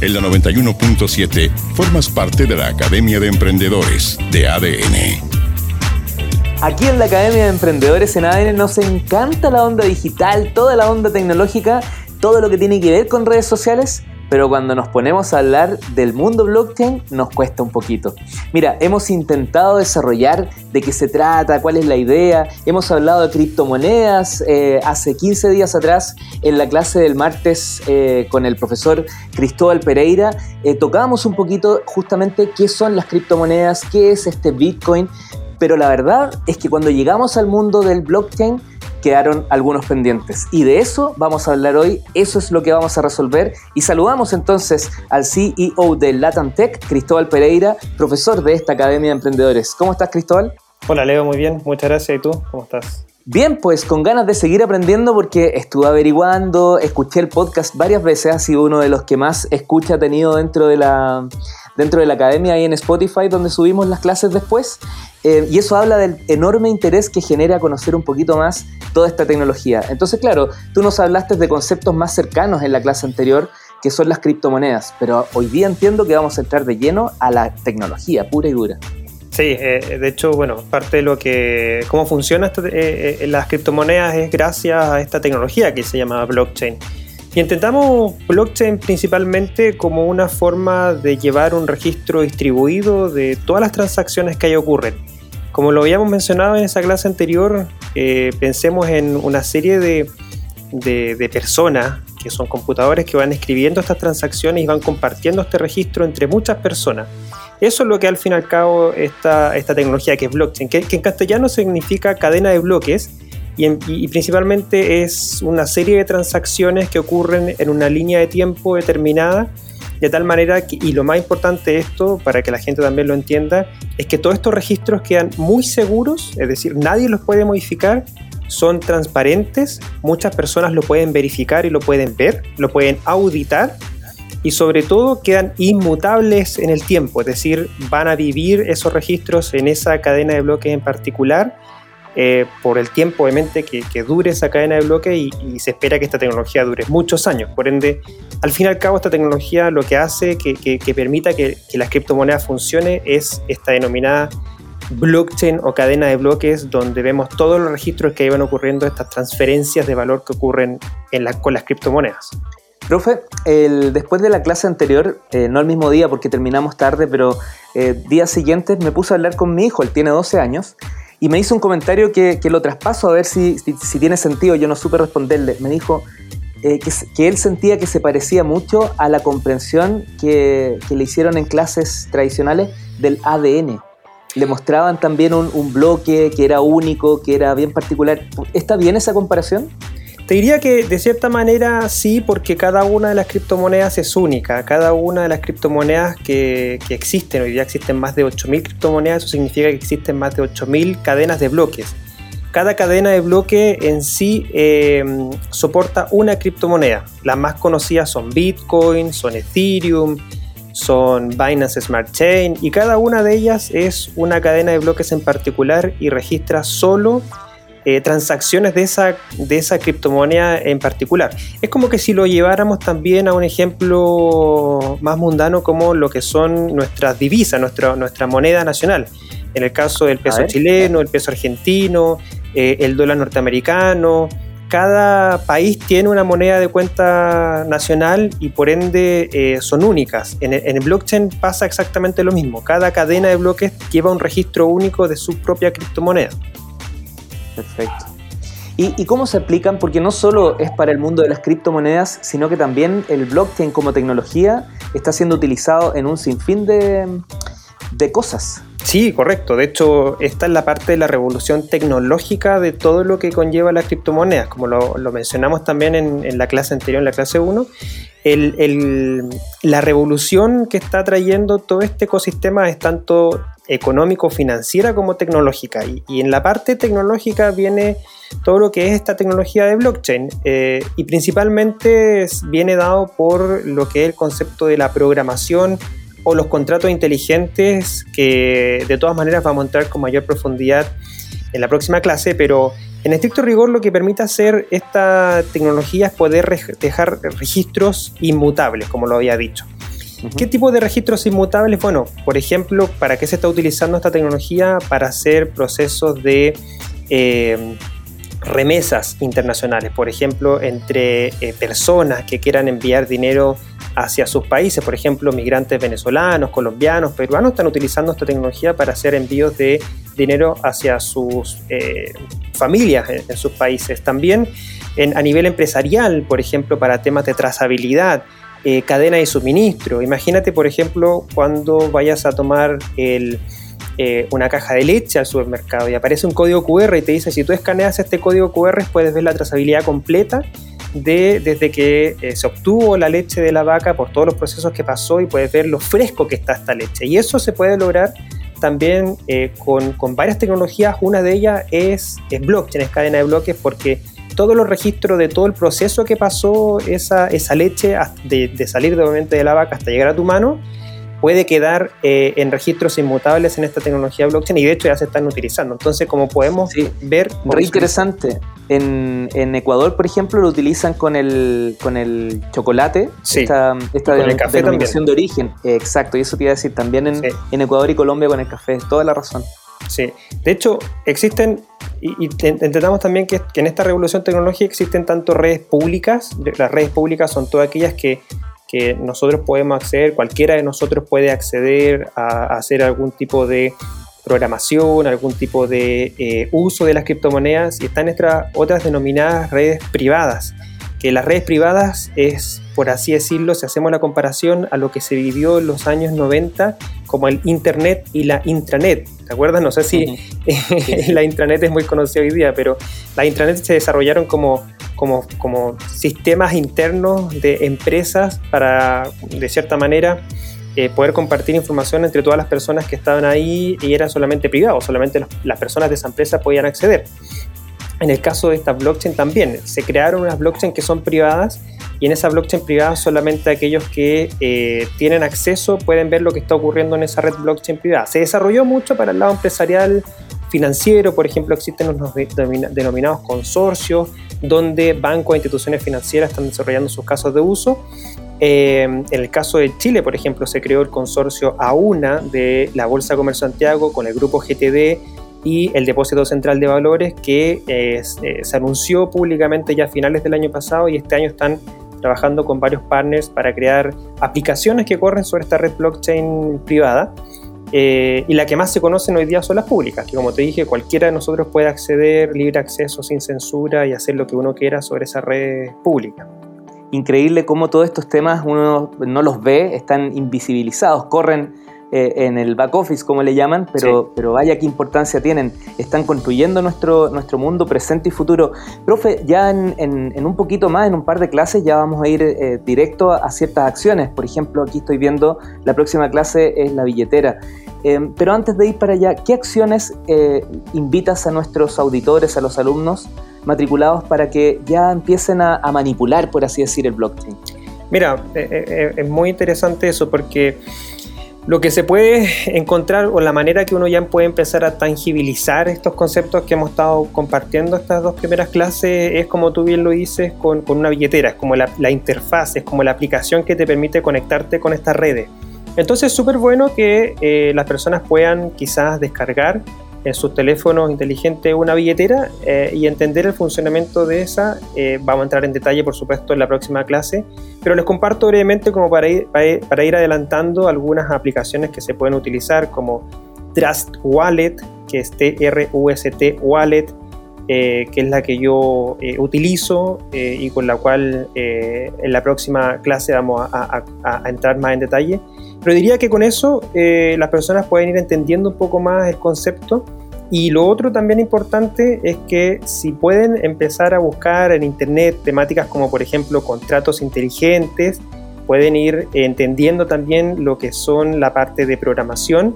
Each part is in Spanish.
En la 91.7 formas parte de la Academia de Emprendedores de ADN. Aquí en la Academia de Emprendedores en ADN nos encanta la onda digital, toda la onda tecnológica, todo lo que tiene que ver con redes sociales pero cuando nos ponemos a hablar del mundo blockchain nos cuesta un poquito. Mira, hemos intentado desarrollar de qué se trata, cuál es la idea, hemos hablado de criptomonedas eh, hace 15 días atrás en la clase del martes eh, con el profesor Cristóbal Pereira, eh, tocábamos un poquito justamente qué son las criptomonedas, qué es este Bitcoin, pero la verdad es que cuando llegamos al mundo del blockchain, quedaron algunos pendientes. Y de eso vamos a hablar hoy, eso es lo que vamos a resolver. Y saludamos entonces al CEO de Latam Tech, Cristóbal Pereira, profesor de esta Academia de Emprendedores. ¿Cómo estás, Cristóbal? Hola, Leo, muy bien, muchas gracias. ¿Y tú? ¿Cómo estás? Bien, pues con ganas de seguir aprendiendo porque estuve averiguando, escuché el podcast varias veces, ha sido uno de los que más escucha ha tenido dentro de la, dentro de la academia ahí en Spotify donde subimos las clases después. Eh, y eso habla del enorme interés que genera conocer un poquito más toda esta tecnología. Entonces, claro, tú nos hablaste de conceptos más cercanos en la clase anterior, que son las criptomonedas, pero hoy día entiendo que vamos a entrar de lleno a la tecnología pura y dura. Sí, eh, de hecho, bueno, parte de lo que, cómo funciona eh, las criptomonedas es gracias a esta tecnología que se llama blockchain. Y intentamos blockchain principalmente como una forma de llevar un registro distribuido de todas las transacciones que ahí ocurren. Como lo habíamos mencionado en esa clase anterior, eh, pensemos en una serie de, de, personas que son computadores que van escribiendo estas transacciones y van compartiendo este registro entre muchas personas. Eso es lo que al fin y al cabo esta, esta tecnología que es blockchain, que, que en castellano significa cadena de bloques, y, principalmente es una serie de transacciones que ocurren en una línea de tiempo determinada, de tal manera que, y lo más importante de esto, para que la gente también lo entienda, es que todos estos registros quedan muy seguros, es decir, nadie los puede modificar, son transparentes, muchas personas lo pueden verificar y lo pueden ver, lo pueden auditar y sobre todo quedan inmutables en el tiempo, es decir, van a vivir esos registros en esa cadena de bloques en particular eh, por el tiempo, obviamente, que, dure esa cadena de bloques y, se espera que esta tecnología dure muchos años. Por ende, al fin y al cabo, esta tecnología lo que hace que, que permita que, que las criptomonedas funcione es esta denominada blockchain o cadena de bloques donde vemos todos los registros que iban ocurriendo, estas transferencias de valor que ocurren en con las criptomonedas. Profe, después de la clase anterior, eh, no el mismo día porque terminamos tarde, pero eh, días siguientes me puse a hablar con mi hijo, él tiene 12 años, y me hizo un comentario que, lo traspaso a ver si, si, tiene sentido. Yo no supe responderle. Me dijo eh, que, él sentía que se parecía mucho a la comprensión que, le hicieron en clases tradicionales del ADN. Le mostraban también un, un bloque que era único, que era bien particular. ¿Está bien esa comparación? Te diría que de cierta manera sí, porque cada una de las criptomonedas es única. Cada una de las criptomonedas que, existen, hoy día existen más de 8.000 criptomonedas, eso significa que existen más de 8.000 cadenas de bloques. Cada cadena de bloque en sí eh, soporta una criptomoneda. Las más conocidas son Bitcoin, son Ethereum, son Binance Smart Chain y cada una de ellas es una cadena de bloques en particular y registra solo eh, transacciones de esa, de esa criptomoneda en particular. Es como que si lo lleváramos también a un ejemplo más mundano como lo que son nuestras divisas, nuestra, nuestra moneda nacional. En el caso del peso chileno, el peso argentino, eh, el dólar norteamericano, cada país tiene una moneda de cuenta nacional y por ende eh, son únicas. En en el, blockchain pasa exactamente lo mismo. Cada cadena de bloques lleva un registro único de su propia criptomoneda. Perfecto. ¿Y, cómo se aplican? Porque no solo es para el mundo de las criptomonedas, sino que también el blockchain como tecnología está siendo utilizado en un sinfín de, de cosas. Sí, correcto. De hecho, esta es la parte de la revolución tecnológica de todo lo que conlleva las criptomonedas. Como lo, mencionamos también en, la clase anterior, en la clase 1, la revolución que está trayendo todo este ecosistema es tanto económico, financiera como tecnológica. Y, en la parte tecnológica viene todo lo que es esta tecnología de blockchain eh, y principalmente viene dado por lo que es el concepto de la programación o los contratos inteligentes que de todas maneras vamos a entrar con mayor profundidad en la próxima clase, pero En estricto rigor, lo que permite hacer esta tecnología es poder dejar registros inmutables, como lo había dicho. ¿Qué tipo de registros inmutables? Bueno, por ejemplo, ¿para qué se está utilizando esta tecnología? Para hacer procesos de eh, remesas internacionales, por ejemplo, entre eh, personas que quieran enviar dinero hacia sus países, por ejemplo, migrantes venezolanos, colombianos, peruanos están utilizando esta tecnología para hacer envíos de dinero hacia sus eh, familias en, sus países. También a nivel empresarial, por ejemplo, para temas de trazabilidad, eh, cadena de suministro. Imagínate, por ejemplo, cuando vayas a tomar eh, una caja de leche al supermercado y aparece un código QR y te dice, si tú escaneas este código QR puedes ver la trazabilidad completa de, desde que eh, se obtuvo la leche de la vaca por todos los procesos que pasó y puedes ver lo fresco que está esta leche. Y eso se puede lograr también con, con, varias tecnologías. Una de ellas es, es blockchain, es cadena de bloques, porque todos los registros de todo el proceso que pasó esa, esa leche de, de salir de de la vaca hasta llegar a tu mano, puede quedar eh, en registros inmutables en esta tecnología blockchain y de hecho ya se están utilizando. Entonces, como podemos ver... Muy interesante. En, en, Ecuador, por ejemplo, lo utilizan con el, con el chocolate, esta, esta de, denominación de origen. exacto, y eso te iba a decir también en, en Ecuador y Colombia con el café, toda la razón. Sí, de hecho existen, y, entendamos también que, en esta revolución tecnológica existen tanto redes públicas, las redes públicas son todas aquellas que, nosotros podemos acceder, cualquiera de nosotros puede acceder a, hacer algún tipo de programación, algún tipo de eh, uso de las criptomonedas y están estas otras denominadas redes privadas que las redes privadas es, por así decirlo, si hacemos la comparación a lo que se vivió en los años 90 como el Internet y la intranet. ¿Te acuerdas? No sé si la intranet es muy conocida hoy día, pero la intranet se desarrollaron como, como, como sistemas internos de empresas para, de cierta manera, eh, poder compartir información entre todas las personas que estaban ahí y era solamente privado, solamente las personas de esa empresa podían acceder. En el caso de esta blockchain también, se crearon unas blockchain que son privadas y en esa blockchain privada solamente aquellos que eh, tienen acceso pueden ver lo que está ocurriendo en esa red blockchain privada. Se desarrolló mucho para el lado empresarial financiero, por ejemplo, existen los denominados consorcios donde bancos e instituciones financieras están desarrollando sus casos de uso. Eh, en el caso de Chile, por ejemplo, se creó el consorcio AUNA de la Bolsa de Comercio Santiago con el grupo GTD y el depósito central de valores que eh, se anunció públicamente ya a finales del año pasado y este año están trabajando con varios partners para crear aplicaciones que corren sobre esta red blockchain privada. Eh, y la que más se conocen hoy día son las públicas, que como te dije, cualquiera de nosotros puede acceder, libre acceso, sin censura y hacer lo que uno quiera sobre esa red pública. Increíble cómo todos estos temas uno no los ve, están invisibilizados, corren eh, en el back office, como le llaman, pero, pero vaya qué importancia tienen. Están construyendo nuestro, nuestro mundo presente y futuro. Profe, ya en, en, un poquito más, en un par de clases, ya vamos a ir eh, directo a, ciertas acciones. Por ejemplo, aquí estoy viendo, la próxima clase es la billetera. Em, pero antes de ir para allá, ¿qué acciones eh, invitas a nuestros auditores, a los alumnos matriculados para que ya empiecen a, a manipular, por así decir, el blockchain? Mira, es muy interesante eso porque lo que se puede encontrar o la manera que uno ya puede empezar a tangibilizar estos conceptos que hemos estado compartiendo estas dos primeras clases es como tú bien lo dices con, una billetera, es como la, interfaz, es como la aplicación que te permite conectarte con estas redes. Entonces es súper bueno que eh, las personas puedan quizás descargar en sus teléfonos inteligentes una billetera eh, y entender el funcionamiento de esa. Eh, vamos a entrar en detalle, por supuesto, en la próxima clase, pero les comparto brevemente como para ir, para ir adelantando algunas aplicaciones que se pueden utilizar como Trust Wallet, que es T-R-U-S-T Wallet, eh, que es la que yo utilizo y con la cual en la próxima clase vamos a, entrar más en detalle. Pero diría que con eso las personas pueden ir entendiendo un poco más el concepto. Y lo otro también importante es que si pueden empezar a buscar en Internet temáticas como por ejemplo contratos inteligentes, pueden ir entendiendo también lo que son la parte de programación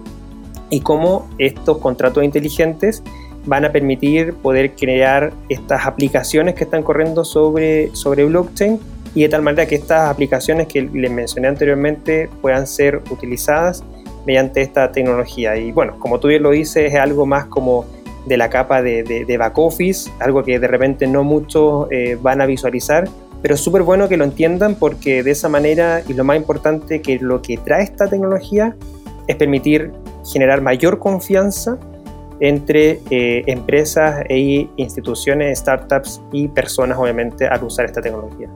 y cómo estos contratos inteligentes van a permitir poder crear estas aplicaciones que están corriendo sobre, sobre blockchain y de tal manera que estas aplicaciones que les mencioné anteriormente puedan ser utilizadas mediante esta tecnología. Y bueno, como tú bien lo dices, es algo más como de la capa de, back office, algo que de repente no muchos eh, van a visualizar, pero es súper bueno que lo entiendan porque de esa manera, y lo más importante, que lo que trae esta tecnología es permitir generar mayor confianza entre eh, empresas e instituciones, startups y personas, obviamente, al usar esta tecnología.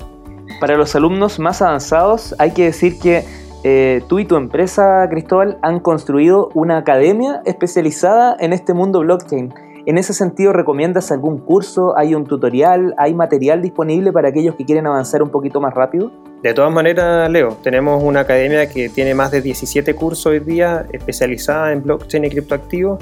Para los alumnos más avanzados, hay que decir que eh, tú y tu empresa, Cristóbal, han construido una academia especializada en este mundo blockchain. En ese sentido, ¿recomiendas algún curso? ¿Hay un tutorial? ¿Hay material disponible para aquellos que quieren avanzar un poquito más rápido? De todas maneras, Leo, tenemos una academia que tiene más de 17 cursos hoy día especializada en blockchain y criptoactivos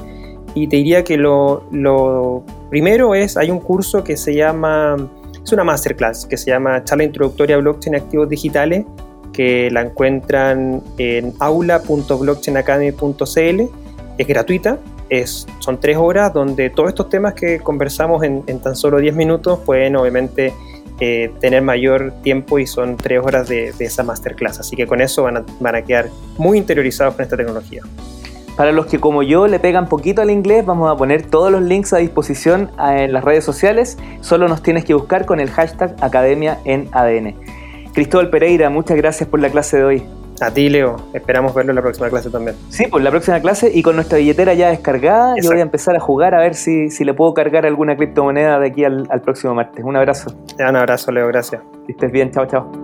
y te diría que lo, primero es, hay un curso que se llama, es una masterclass que se llama Charla Introductoria a Blockchain Activos Digitales, que la encuentran en aula.blockchainacademy.cl, es gratuita, son tres horas donde todos estos temas que conversamos en, tan solo 10 minutos pueden obviamente eh, tener mayor tiempo y son tres horas de, esa masterclass. Así que con eso van a, van a quedar muy interiorizados con esta tecnología. Para los que como yo le pegan poquito al inglés, vamos a poner todos los links a disposición en las redes sociales. Solo nos tienes que buscar con el hashtag Academia en ADN. Cristóbal Pereira, muchas gracias por la clase de hoy. A ti, Leo. Esperamos verlo en la próxima clase también. Sí, pues la próxima clase y con nuestra billetera ya descargada, yo voy a empezar a jugar a ver si, si le puedo cargar alguna criptomoneda de aquí al, al próximo martes. Un abrazo. un abrazo, Leo. Gracias. Que estés bien. Chao, chao.